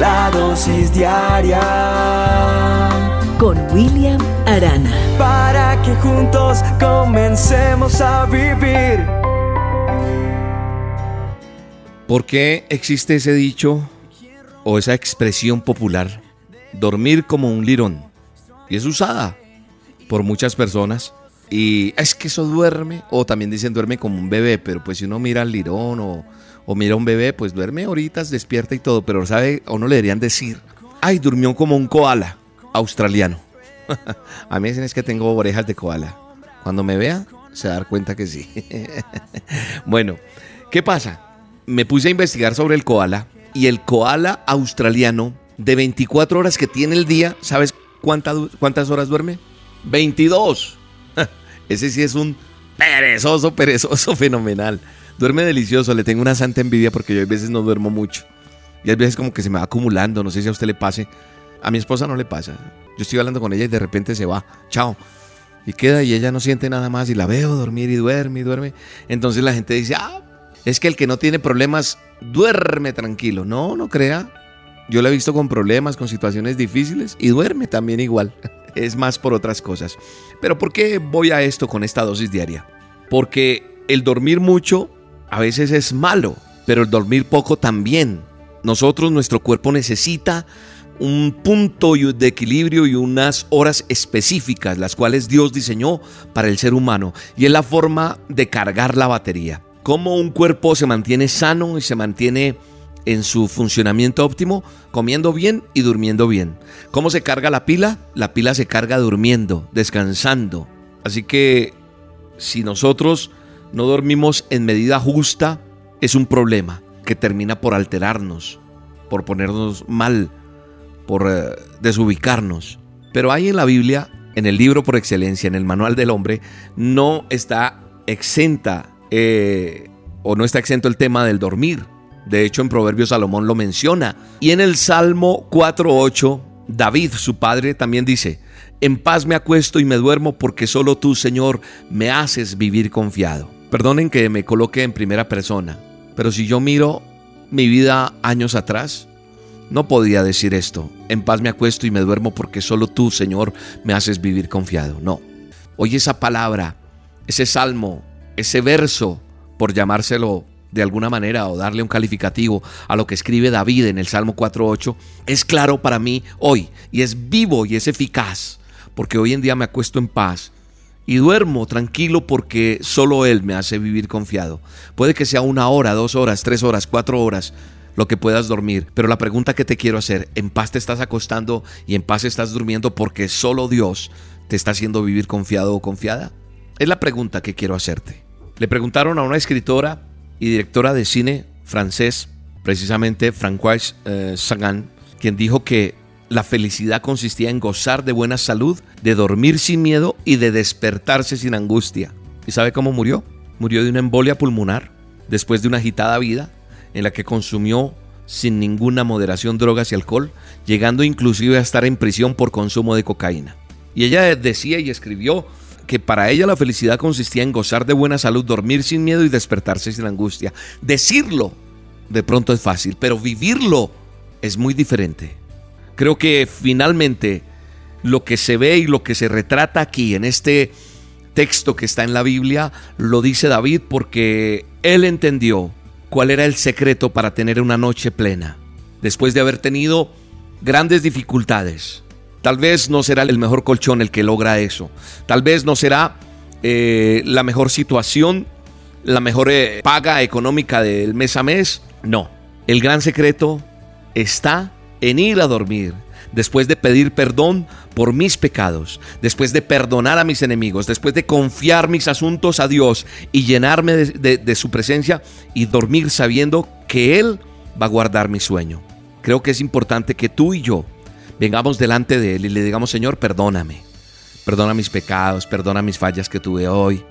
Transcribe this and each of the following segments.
la dosis diaria con William Arana. Para que juntos comencemos a vivir. ¿Por qué existe ese dicho o esa expresión popular? Dormir como un lirón. Y es usada por muchas personas. Y es que eso duerme, o también dicen duerme como un bebé, pero pues si uno mira al lirón o, o mira un bebé, pues duerme horitas, despierta y todo, pero sabe, o no le deberían decir, ay, durmió como un koala australiano. a mí dicen es que tengo orejas de koala. Cuando me vea, se va a dar cuenta que sí. bueno, ¿qué pasa? Me puse a investigar sobre el koala y el koala australiano de 24 horas que tiene el día, ¿sabes cuántas horas duerme? 22. Ese sí es un perezoso, perezoso, fenomenal. Duerme delicioso, le tengo una santa envidia porque yo a veces no duermo mucho. Y a veces como que se me va acumulando, no sé si a usted le pase. A mi esposa no le pasa. Yo estoy hablando con ella y de repente se va. Chao. Y queda y ella no siente nada más y la veo dormir y duerme y duerme. Entonces la gente dice, ah, es que el que no tiene problemas duerme tranquilo. No, no crea. Yo la he visto con problemas, con situaciones difíciles y duerme también igual. Es más por otras cosas. Pero ¿por qué voy a esto con esta dosis diaria? Porque el dormir mucho a veces es malo, pero el dormir poco también. Nosotros, nuestro cuerpo necesita un punto de equilibrio y unas horas específicas, las cuales Dios diseñó para el ser humano. Y es la forma de cargar la batería. Cómo un cuerpo se mantiene sano y se mantiene en su funcionamiento óptimo, comiendo bien y durmiendo bien. ¿Cómo se carga la pila? La pila se carga durmiendo, descansando. Así que si nosotros no dormimos en medida justa, es un problema que termina por alterarnos, por ponernos mal, por eh, desubicarnos. Pero hay en la Biblia, en el libro por excelencia, en el manual del hombre, no está exenta eh, o no está exento el tema del dormir. De hecho, en Proverbios Salomón lo menciona. Y en el Salmo 4.8, David, su padre, también dice, en paz me acuesto y me duermo porque solo tú, Señor, me haces vivir confiado. Perdonen que me coloque en primera persona, pero si yo miro mi vida años atrás, no podía decir esto. En paz me acuesto y me duermo porque solo tú, Señor, me haces vivir confiado. No. Oye esa palabra, ese salmo, ese verso, por llamárselo de alguna manera o darle un calificativo a lo que escribe David en el Salmo 4.8, es claro para mí hoy y es vivo y es eficaz, porque hoy en día me acuesto en paz y duermo tranquilo porque solo Él me hace vivir confiado. Puede que sea una hora, dos horas, tres horas, cuatro horas, lo que puedas dormir. Pero la pregunta que te quiero hacer, ¿en paz te estás acostando y en paz estás durmiendo porque solo Dios te está haciendo vivir confiado o confiada? Es la pregunta que quiero hacerte. Le preguntaron a una escritora y directora de cine francés, precisamente Françoise eh, Sagan, quien dijo que la felicidad consistía en gozar de buena salud, de dormir sin miedo y de despertarse sin angustia. ¿Y sabe cómo murió? Murió de una embolia pulmonar, después de una agitada vida, en la que consumió sin ninguna moderación drogas y alcohol, llegando inclusive a estar en prisión por consumo de cocaína. Y ella decía y escribió que para ella la felicidad consistía en gozar de buena salud, dormir sin miedo y despertarse sin angustia. Decirlo de pronto es fácil, pero vivirlo es muy diferente. Creo que finalmente lo que se ve y lo que se retrata aquí en este texto que está en la Biblia lo dice David porque él entendió cuál era el secreto para tener una noche plena. Después de haber tenido grandes dificultades, tal vez no será el mejor colchón el que logra eso. Tal vez no será eh, la mejor situación, la mejor eh, paga económica del mes a mes. No, el gran secreto está en ir a dormir después de pedir perdón por mis pecados, después de perdonar a mis enemigos, después de confiar mis asuntos a Dios y llenarme de, su presencia y dormir sabiendo que Él va a guardar mi sueño. Creo que es importante que tú y yo vengamos delante de Él y le digamos, Señor, perdóname. Perdona mis pecados, perdona mis fallas que tuve hoy.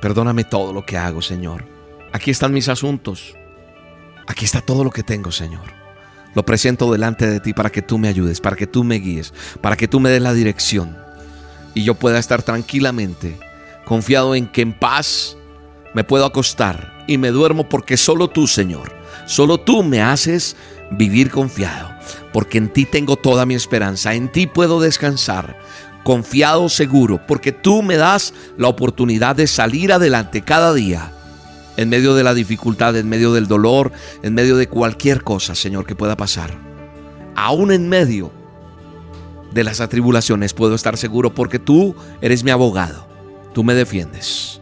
Perdóname todo lo que hago, Señor. Aquí están mis asuntos. Aquí está todo lo que tengo, Señor. Lo presento delante de ti para que tú me ayudes, para que tú me guíes, para que tú me des la dirección. Y yo pueda estar tranquilamente, confiado en que en paz me puedo acostar y me duermo porque solo tú, Señor, Solo tú me haces vivir confiado, porque en ti tengo toda mi esperanza, en ti puedo descansar, confiado, seguro, porque tú me das la oportunidad de salir adelante cada día, en medio de la dificultad, en medio del dolor, en medio de cualquier cosa, Señor, que pueda pasar. Aún en medio de las atribulaciones puedo estar seguro porque tú eres mi abogado, tú me defiendes.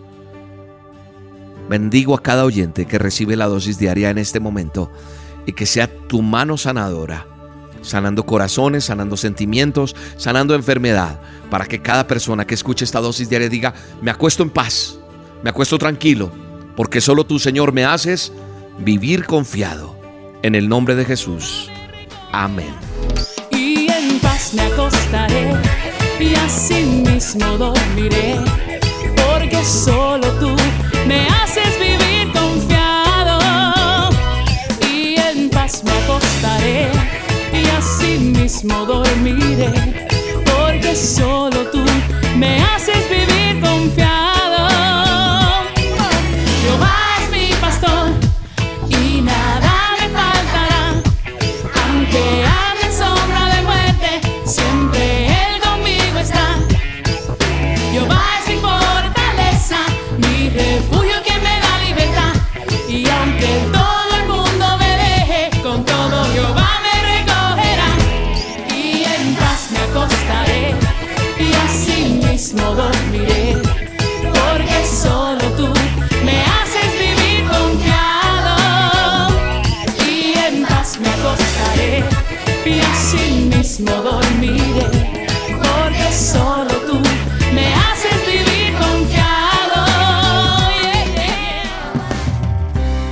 Bendigo a cada oyente que recibe la dosis diaria en este momento y que sea tu mano sanadora, sanando corazones, sanando sentimientos, sanando enfermedad, para que cada persona que escuche esta dosis diaria diga, me acuesto en paz, me acuesto tranquilo, porque solo tú, Señor, me haces vivir confiado. En el nombre de Jesús. Amén. Y en paz me acostaré y así mismo dormiré, porque solo tú me haces vivir confiado. Y en paz me acostaré y así mismo dormiré, porque solo tú me haces